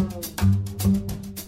Thank you.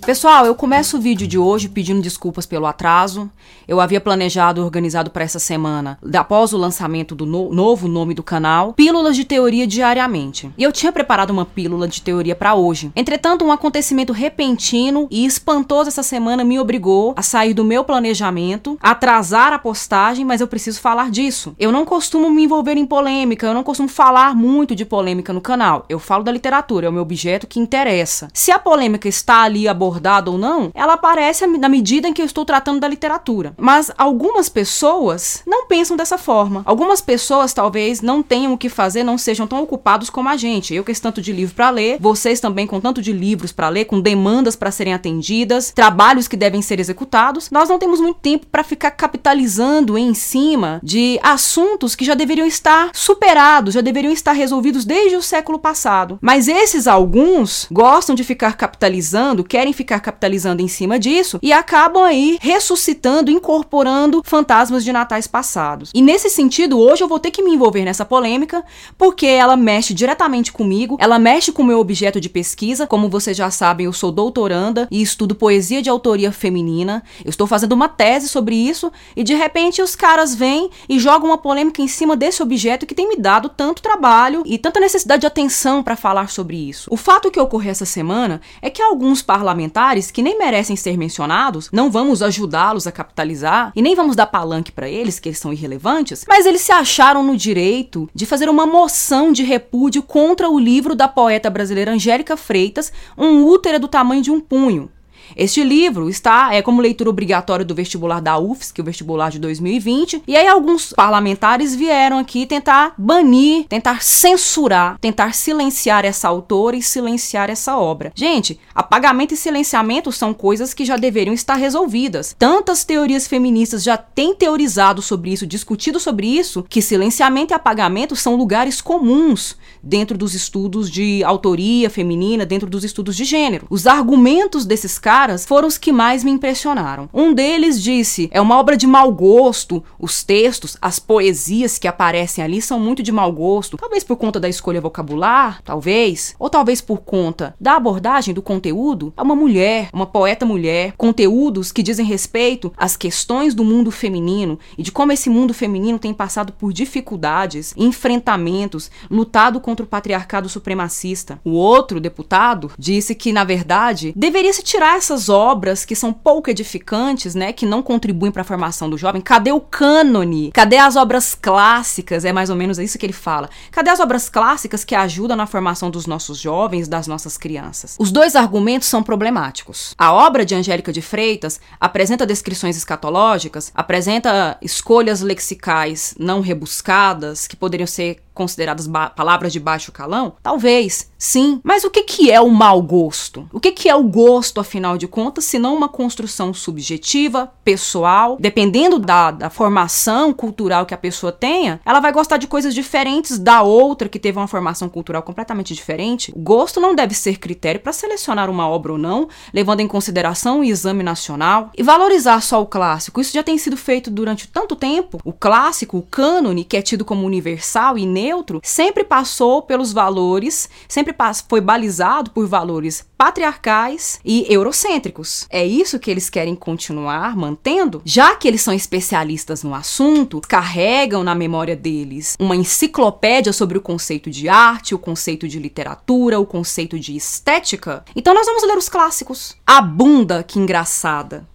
Pessoal, eu começo o vídeo de hoje pedindo desculpas pelo atraso. Eu havia planejado e organizado para essa semana, após o lançamento do no novo nome do canal, pílulas de teoria diariamente. E eu tinha preparado uma pílula de teoria para hoje. Entretanto, um acontecimento repentino e espantoso essa semana me obrigou a sair do meu planejamento, atrasar a postagem, mas eu preciso falar disso. Eu não costumo me envolver em polêmica, eu não costumo falar muito de polêmica no canal. Eu falo da literatura, é o meu objeto que interessa. Se a polêmica está ali abordada abordada ou não, ela aparece na medida em que eu estou tratando da literatura. Mas algumas pessoas não pensam dessa forma. Algumas pessoas talvez não tenham o que fazer, não sejam tão ocupados como a gente. Eu que esse tanto de livro para ler, vocês também com tanto de livros para ler, com demandas para serem atendidas, trabalhos que devem ser executados. Nós não temos muito tempo para ficar capitalizando em cima de assuntos que já deveriam estar superados, já deveriam estar resolvidos desde o século passado. Mas esses alguns gostam de ficar capitalizando, querem ficar capitalizando em cima disso e acabam aí ressuscitando, incorporando fantasmas de natais passados. E nesse sentido, hoje eu vou ter que me envolver nessa polêmica, porque ela mexe diretamente comigo, ela mexe com o meu objeto de pesquisa. Como vocês já sabem, eu sou doutoranda e estudo poesia de autoria feminina. Eu estou fazendo uma tese sobre isso e de repente os caras vêm e jogam uma polêmica em cima desse objeto que tem me dado tanto trabalho e tanta necessidade de atenção para falar sobre isso. O fato que ocorreu essa semana é que alguns parlamentares parlamentares que nem merecem ser mencionados, não vamos ajudá-los a capitalizar e nem vamos dar palanque para eles, que eles são irrelevantes, mas eles se acharam no direito de fazer uma moção de repúdio contra o livro da poeta brasileira Angélica Freitas, Um útero do tamanho de um punho. Este livro está é como leitura obrigatória do vestibular da UFSC, o vestibular de 2020, e aí alguns parlamentares vieram aqui tentar banir, tentar censurar, tentar silenciar essa autora e silenciar essa obra. Gente, apagamento e silenciamento são coisas que já deveriam estar resolvidas. Tantas teorias feministas já têm teorizado sobre isso, discutido sobre isso, que silenciamento e apagamento são lugares comuns dentro dos estudos de autoria feminina, dentro dos estudos de gênero. Os argumentos desses caras foram os que mais me impressionaram. Um deles disse: é uma obra de mau gosto, os textos, as poesias que aparecem ali são muito de mau gosto, talvez por conta da escolha vocabular, talvez, ou talvez por conta da abordagem do conteúdo. É uma mulher, uma poeta mulher, conteúdos que dizem respeito às questões do mundo feminino e de como esse mundo feminino tem passado por dificuldades, enfrentamentos, lutado contra o patriarcado supremacista. O outro deputado disse que, na verdade, deveria se tirar essas obras que são pouco edificantes, né, que não contribuem para a formação do jovem. Cadê o cânone? Cadê as obras clássicas? É mais ou menos isso que ele fala. Cadê as obras clássicas que ajudam na formação dos nossos jovens, das nossas crianças? Os dois argumentos são problemáticos. A obra de Angélica de Freitas apresenta descrições escatológicas, apresenta escolhas lexicais não rebuscadas que poderiam ser consideradas palavras de baixo calão? Talvez, sim. Mas o que, que é o mau gosto? O que, que é o gosto, afinal de contas, se não uma construção subjetiva, pessoal? Dependendo da, da formação cultural que a pessoa tenha, ela vai gostar de coisas diferentes da outra que teve uma formação cultural completamente diferente. O gosto não deve ser critério para selecionar uma obra ou não, levando em consideração o exame nacional. E valorizar só o clássico, isso já tem sido feito durante tanto tempo. O clássico, o cânone, que é tido como universal e neutro, sempre passou pelos valores, sempre foi balizado por valores patriarcais e eurocêntricos. É isso que eles querem continuar mantendo? Já que eles são especialistas no assunto, carregam na memória deles uma enciclopédia sobre o conceito de arte, o conceito de literatura, o conceito de estética. Então nós vamos ler os clássicos. A bunda que engraçada.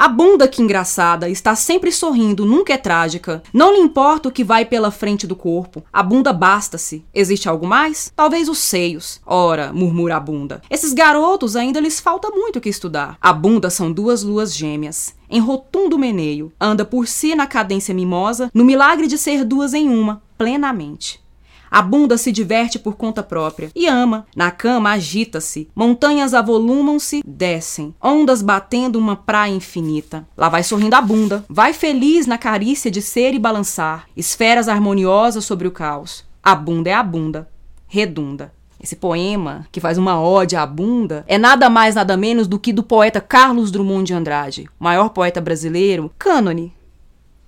A bunda que engraçada está sempre sorrindo, nunca é trágica. Não lhe importa o que vai pela frente do corpo. A bunda basta-se. Existe algo mais? Talvez os seios. Ora, murmura a bunda. Esses garotos ainda lhes falta muito o que estudar. A bunda são duas luas gêmeas em rotundo meneio, anda por si na cadência mimosa, no milagre de ser duas em uma, plenamente. A bunda se diverte por conta própria e ama. Na cama agita-se. Montanhas avolumam-se, descem. Ondas batendo uma praia infinita. Lá vai sorrindo a bunda. Vai feliz na carícia de ser e balançar. Esferas harmoniosas sobre o caos. A bunda é a bunda. Redunda. Esse poema, que faz uma ode à bunda, é nada mais nada menos do que do poeta Carlos Drummond de Andrade, maior poeta brasileiro, cânone.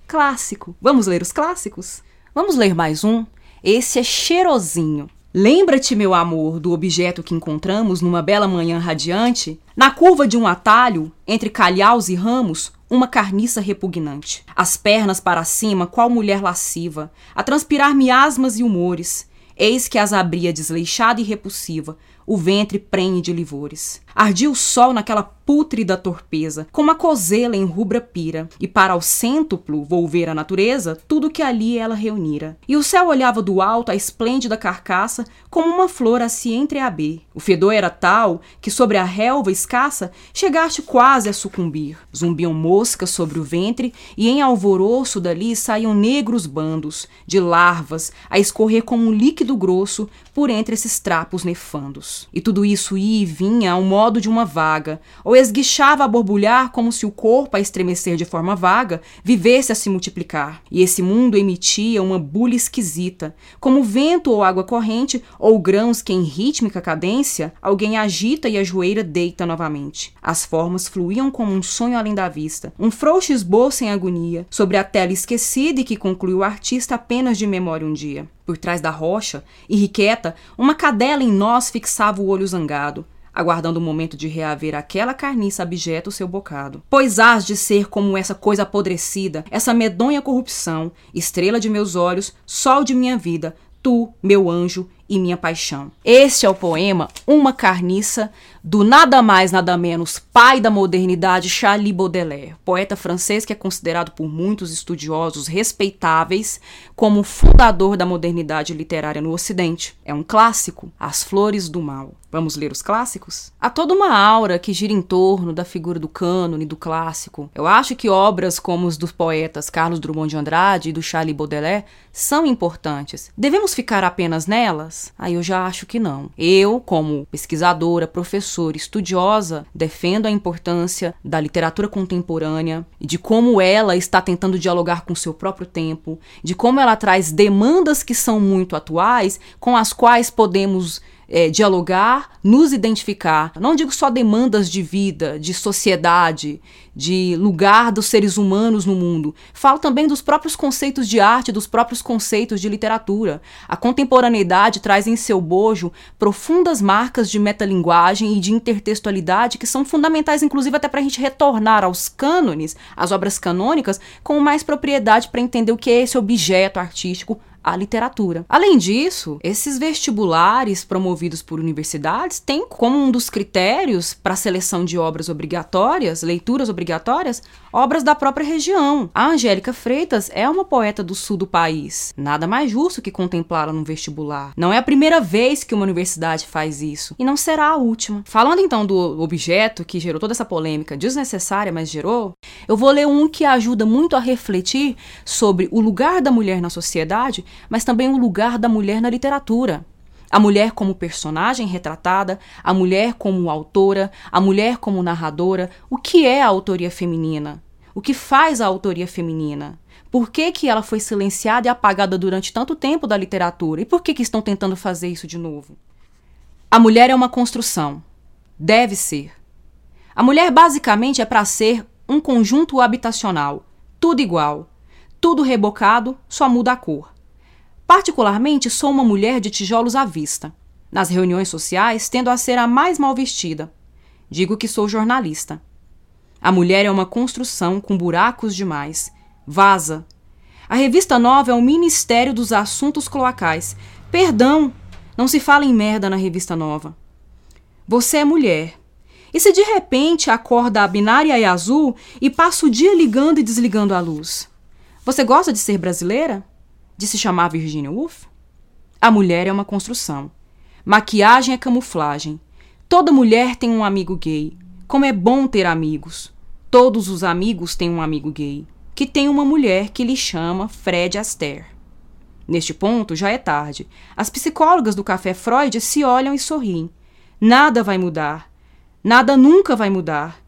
Clássico. Vamos ler os clássicos? Vamos ler mais um? Esse é cheirosinho. Lembra-te, meu amor, do objeto que encontramos numa bela manhã radiante? Na curva de um atalho, entre calhaus e ramos, uma carniça repugnante. As pernas para cima, qual mulher lasciva, a transpirar miasmas e humores. Eis que as abria desleixada e repulsiva, o ventre prenhe de livores. Ardia o sol naquela pútrida torpeza, como a cozela em rubra pira, e para o cêntuplo volver a natureza tudo que ali ela reunira. E o céu olhava do alto a esplêndida carcaça, como uma flor a se entreaber. O fedor era tal que sobre a relva escassa chegaste quase a sucumbir. Zumbiam moscas sobre o ventre, e em alvoroço dali saíam negros bandos, de larvas, a escorrer como um líquido grosso por entre esses trapos nefandos. E tudo isso ia e vinha ao modo modo de uma vaga, ou esguichava a borbulhar como se o corpo, a estremecer de forma vaga, vivesse a se multiplicar. E esse mundo emitia uma bulha esquisita, como vento ou água corrente, ou grãos que, em rítmica cadência, alguém agita e a joeira deita novamente. As formas fluíam como um sonho além da vista, um frouxo esboço em agonia, sobre a tela esquecida e que concluiu o artista apenas de memória um dia. Por trás da rocha, irrequieta, uma cadela em nós fixava o olho zangado aguardando o momento de reaver aquela carniça abjeta o seu bocado. Pois hás de ser como essa coisa apodrecida, essa medonha corrupção, estrela de meus olhos, sol de minha vida, tu, meu anjo e minha paixão. Este é o poema Uma Carniça, do nada mais nada menos pai da modernidade Charles Baudelaire, poeta francês que é considerado por muitos estudiosos respeitáveis como fundador da modernidade literária no Ocidente. É um clássico, As Flores do Mal. Vamos ler os clássicos? Há toda uma aura que gira em torno da figura do cânone, do clássico. Eu acho que obras como os dos poetas Carlos Drummond de Andrade e do Charles Baudelaire são importantes. Devemos ficar apenas nelas? Aí eu já acho que não. Eu, como pesquisadora, professora, estudiosa, defendo a importância da literatura contemporânea de como ela está tentando dialogar com seu próprio tempo, de como ela traz demandas que são muito atuais, com as quais podemos é, dialogar, nos identificar. Não digo só demandas de vida, de sociedade, de lugar dos seres humanos no mundo. Falo também dos próprios conceitos de arte, dos próprios conceitos de literatura. A contemporaneidade traz em seu bojo profundas marcas de metalinguagem e de intertextualidade que são fundamentais, inclusive, até para a gente retornar aos cânones, às obras canônicas, com mais propriedade para entender o que é esse objeto artístico a literatura. Além disso, esses vestibulares promovidos por universidades têm como um dos critérios para seleção de obras obrigatórias, leituras obrigatórias, obras da própria região. A Angélica Freitas é uma poeta do sul do país. Nada mais justo que contemplá-la num vestibular. Não é a primeira vez que uma universidade faz isso e não será a última. Falando então do objeto que gerou toda essa polêmica desnecessária, mas gerou, eu vou ler um que ajuda muito a refletir sobre o lugar da mulher na sociedade mas também o lugar da mulher na literatura. A mulher como personagem retratada, a mulher como autora, a mulher como narradora. O que é a autoria feminina? O que faz a autoria feminina? Por que, que ela foi silenciada e apagada durante tanto tempo da literatura? E por que, que estão tentando fazer isso de novo? A mulher é uma construção. Deve ser. A mulher basicamente é para ser um conjunto habitacional, tudo igual, tudo rebocado, só muda a cor. Particularmente, sou uma mulher de tijolos à vista. Nas reuniões sociais, tendo a ser a mais mal vestida. Digo que sou jornalista. A mulher é uma construção com buracos demais. Vaza. A revista nova é o Ministério dos Assuntos Cloacais. Perdão, não se fala em merda na revista nova. Você é mulher. E se de repente acorda a binária e azul e passa o dia ligando e desligando a luz? Você gosta de ser brasileira? De se chamar Virginia Woolf? A mulher é uma construção. Maquiagem é camuflagem. Toda mulher tem um amigo gay. Como é bom ter amigos. Todos os amigos têm um amigo gay, que tem uma mulher que lhe chama Fred Astaire. Neste ponto, já é tarde. As psicólogas do Café Freud se olham e sorriem. Nada vai mudar. Nada nunca vai mudar.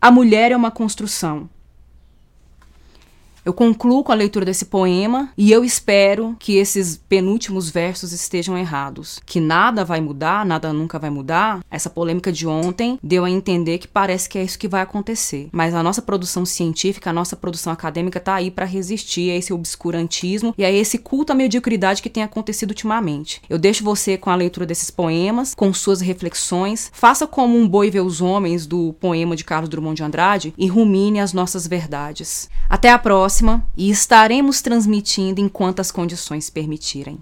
A mulher é uma construção. Eu concluo com a leitura desse poema e eu espero que esses penúltimos versos estejam errados. Que nada vai mudar, nada nunca vai mudar. Essa polêmica de ontem deu a entender que parece que é isso que vai acontecer. Mas a nossa produção científica, a nossa produção acadêmica está aí para resistir a esse obscurantismo e a esse culto à mediocridade que tem acontecido ultimamente. Eu deixo você com a leitura desses poemas, com suas reflexões. Faça como um boi vê os homens do poema de Carlos Drummond de Andrade e rumine as nossas verdades. Até a próxima e estaremos transmitindo enquanto as condições permitirem.